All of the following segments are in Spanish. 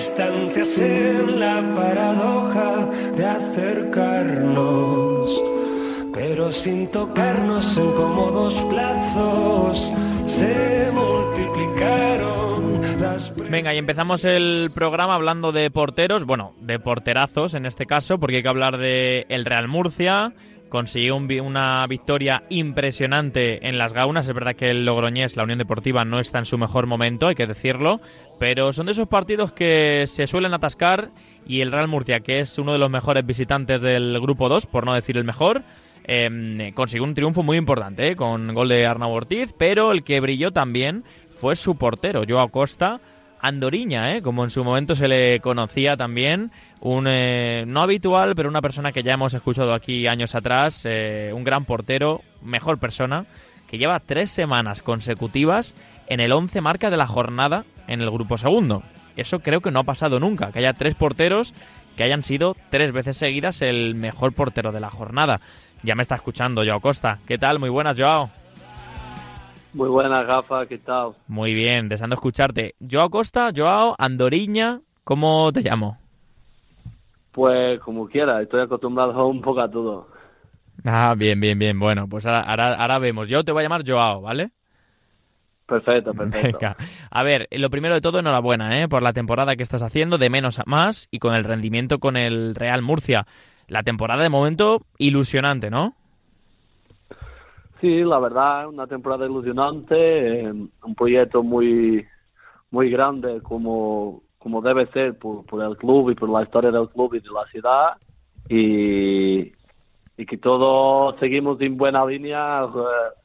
distancias en la paradoja de acercarnos, pero sin tocarnos en cómodos plazos se multiplicaron las... Venga, y empezamos el programa hablando de porteros, bueno, de porterazos en este caso, porque hay que hablar de el Real Murcia, consiguió una victoria impresionante en las gaunas. Es verdad que el Logroñés, la Unión Deportiva, no está en su mejor momento, hay que decirlo, pero son de esos partidos que se suelen atascar y el Real Murcia, que es uno de los mejores visitantes del Grupo 2, por no decir el mejor, eh, consiguió un triunfo muy importante, eh, con gol de Arnau Ortiz, pero el que brilló también fue su portero, Joao Costa, Andoriña, ¿eh? como en su momento se le conocía también, un eh, no habitual, pero una persona que ya hemos escuchado aquí años atrás, eh, un gran portero, mejor persona, que lleva tres semanas consecutivas en el 11 marca de la jornada en el grupo segundo. Eso creo que no ha pasado nunca, que haya tres porteros que hayan sido tres veces seguidas el mejor portero de la jornada. Ya me está escuchando Joao Costa. ¿Qué tal? Muy buenas, Joao. Muy buenas, Rafa, ¿qué tal? Muy bien, deseando escucharte. Joao Costa, Joao, Andoriña, ¿cómo te llamo? Pues como quiera, estoy acostumbrado un poco a todo. Ah, bien, bien, bien. Bueno, pues ahora, ahora, vemos. Yo te voy a llamar Joao, ¿vale? Perfecto, perfecto. A ver, lo primero de todo, enhorabuena ¿eh? por la temporada que estás haciendo, de menos a más, y con el rendimiento con el Real Murcia. La temporada de momento ilusionante, ¿no? Sí, la verdad, una temporada ilusionante, eh, un proyecto muy, muy grande como, como debe ser por, por el club y por la historia del club y de la ciudad. Y, y que todos seguimos en buena línea, eh,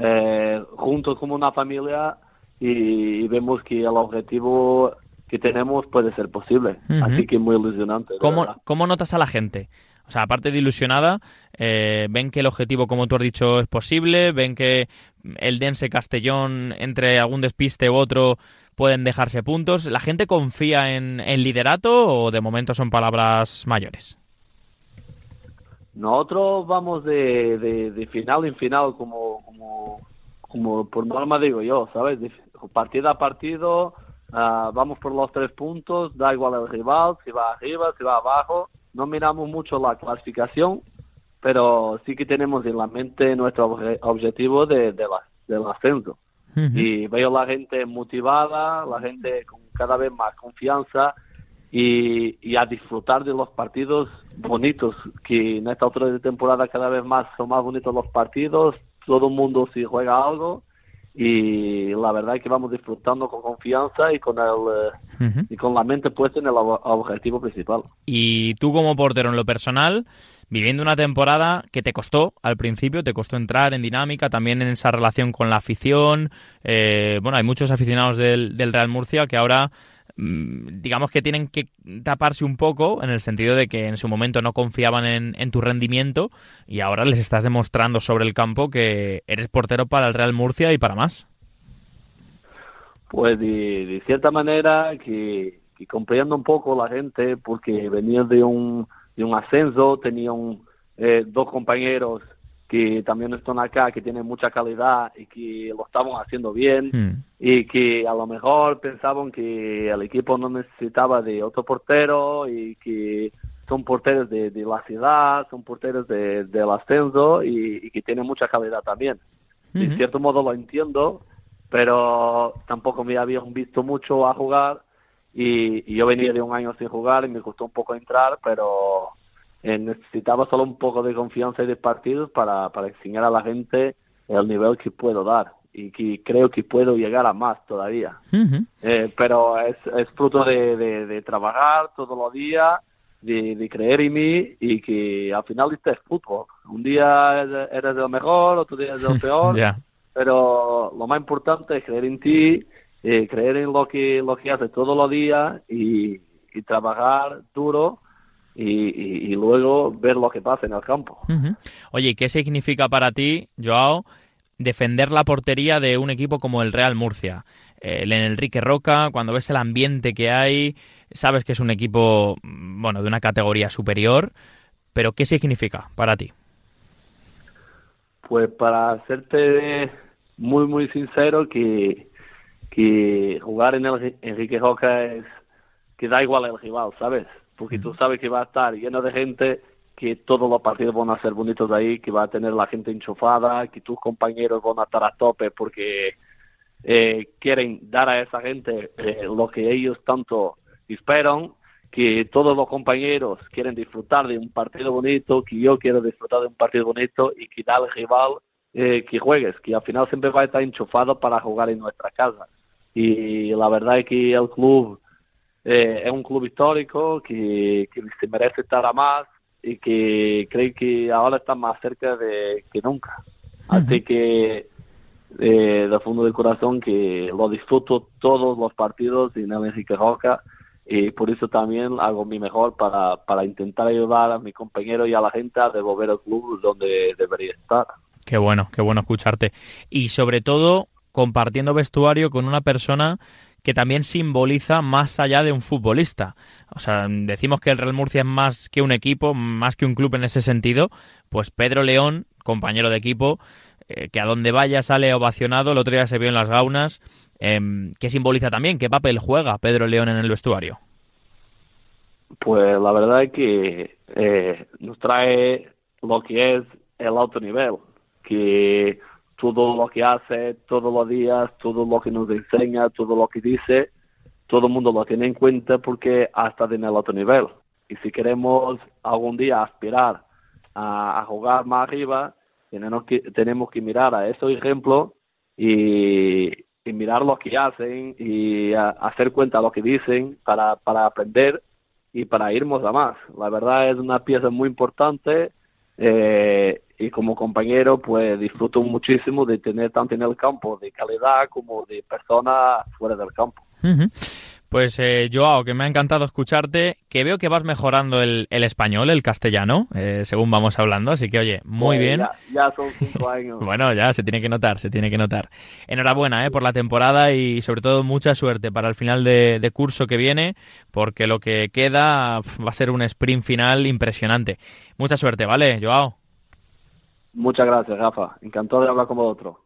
eh, juntos como una familia y, vemos que el objetivo que tenemos puede ser posible. Así que muy ilusionante. ¿Cómo, ¿Cómo notas a la gente? O sea, aparte de ilusionada, eh, ven que el objetivo, como tú has dicho, es posible, ven que el Dense Castellón, entre algún despiste u otro, pueden dejarse puntos. ¿La gente confía en el liderato o de momento son palabras mayores? Nosotros vamos de, de, final en final, como, como, como por norma digo yo, ¿sabes? De, partido a partido, ah, vamos por los tres puntos, da igual el rival, si va arriba, si va abajo no miramos mucho la clasificación, pero sí que tenemos en la mente nuestro objetivo de, de la, del ascenso. Y veo la gente motivada, la gente con cada vez más confianza y, y, a disfrutar de los partidos bonitos, que en esta altura de temporada cada vez más son más bonitos los partidos, todo el mundo si juega algo y la verdad es que vamos disfrutando con confianza y con el eh, y con la mente puesta en el objetivo principal. Y tú como portero en lo personal, viviendo una temporada que te costó al principio, te costó entrar en dinámica, también en esa relación con la afición. Eh, bueno, hay muchos aficionados del, del Real Murcia que ahora digamos que tienen que taparse un poco en el sentido de que en su momento no confiaban en, tu rendimiento y ahora les estás demostrando sobre el campo que eres portero para el Real Murcia y para más. Pues de, cierta manera que, que, comprendo un poco la gente porque venía de un, de un ascenso, tenía eh, dos compañeros que también están acá, que tienen mucha calidad y que lo estamos haciendo bien hmm. y que a lo mejor pensaban que el equipo no necesitaba de otro portero y que son porteros de, la ciudad, son porteros de, del ascenso y, que tienen mucha calidad también. En hmm. cierto modo lo entiendo, pero tampoco me habían visto mucho a jugar y, y yo venía de un año sin jugar y me costó un poco entrar, pero eh, necesitaba solo un poco de confianza y de partidos para, para enseñar a la gente el nivel que puedo dar y que creo que puedo llegar a más todavía. eh, pero es, es fruto de, de, trabajar todos los días, de, de, creer en mí y que al final este es fútbol. Un día eres el mejor, otro día eres el peor, pero lo más importante es creer en ti, eh, creer en lo que, lo que haces todos los días y, y trabajar duro y, luego ver lo que pasa en el campo. Oye, ¿qué significa para ti, Joao, defender la portería de un equipo como el Real Murcia? El Enrique Roca, cuando ves el ambiente que hay, sabes que es un equipo, bueno, de una categoría superior, pero ¿qué significa para ti? Pues para serte muy, muy sincero, que, que jugar en el Enrique Roca es que da igual el rival, ¿sabes? Porque tú sabes que va a estar lleno de gente, que todos los partidos van a ser bonitos ahí, que va a tener la gente enchufada, que tus compañeros van a estar a tope porque eh, quieren dar a esa gente eh, lo que ellos tanto esperan, que todos los compañeros quieren disfrutar de un partido bonito, que yo quiero disfrutar de un partido bonito y que da al rival eh, que juegues, que al final siempre va a estar enchufado para jugar en nuestra casa. Y la verdad es que el club eh, es un club histórico que, que se merece estar a más y que creo que ahora está más cerca de que nunca. Así que eh, de fondo del corazón que lo disfruto todos los partidos en el Enrique Roca y por eso también hago mi mejor para, para intentar ayudar a mi compañero y a la gente a devolver el club donde debería estar. Qué bueno, qué bueno escucharte. Y sobre todo compartiendo vestuario con una persona que también simboliza más allá de un futbolista. O sea, decimos que el Real Murcia es más que un equipo, más que un club en ese sentido, pues Pedro León, compañero de equipo, eh, que a donde vaya sale ovacionado, el otro día se vio en las gaunas, eh, ¿qué simboliza también? ¿Qué papel juega Pedro León en el vestuario? Pues la verdad es que eh, nos trae lo que es el alto nivel, que todo lo que hace todos los días, todo lo que nos enseña, todo lo que dice, todo el mundo lo tiene en cuenta porque hasta en el otro nivel. Y si queremos algún día aspirar a, jugar más arriba, tenemos que, tenemos que mirar a esos ejemplos y, mirar lo que hacen y hacer cuenta lo que dicen para, para aprender y para irnos a más. La verdad es una pieza muy importante eh, y como compañero pues disfruto muchísimo de tener tanto en el campo de calidad como de persona fuera del campo. Pues eh, Joao, que me ha encantado escucharte, que veo que vas mejorando el, español, el castellano, eh, según vamos hablando, así que oye, muy pues bien. Ya, son cinco años. bueno, ya se tiene que notar, se tiene que notar. Enhorabuena eh, por la temporada y sobre todo mucha suerte para el final de, de curso que viene, porque lo que queda va a ser un sprint final impresionante. Mucha suerte, ¿vale, Joao? Muchas gracias, Rafa. Encantado de hablar con vosotros.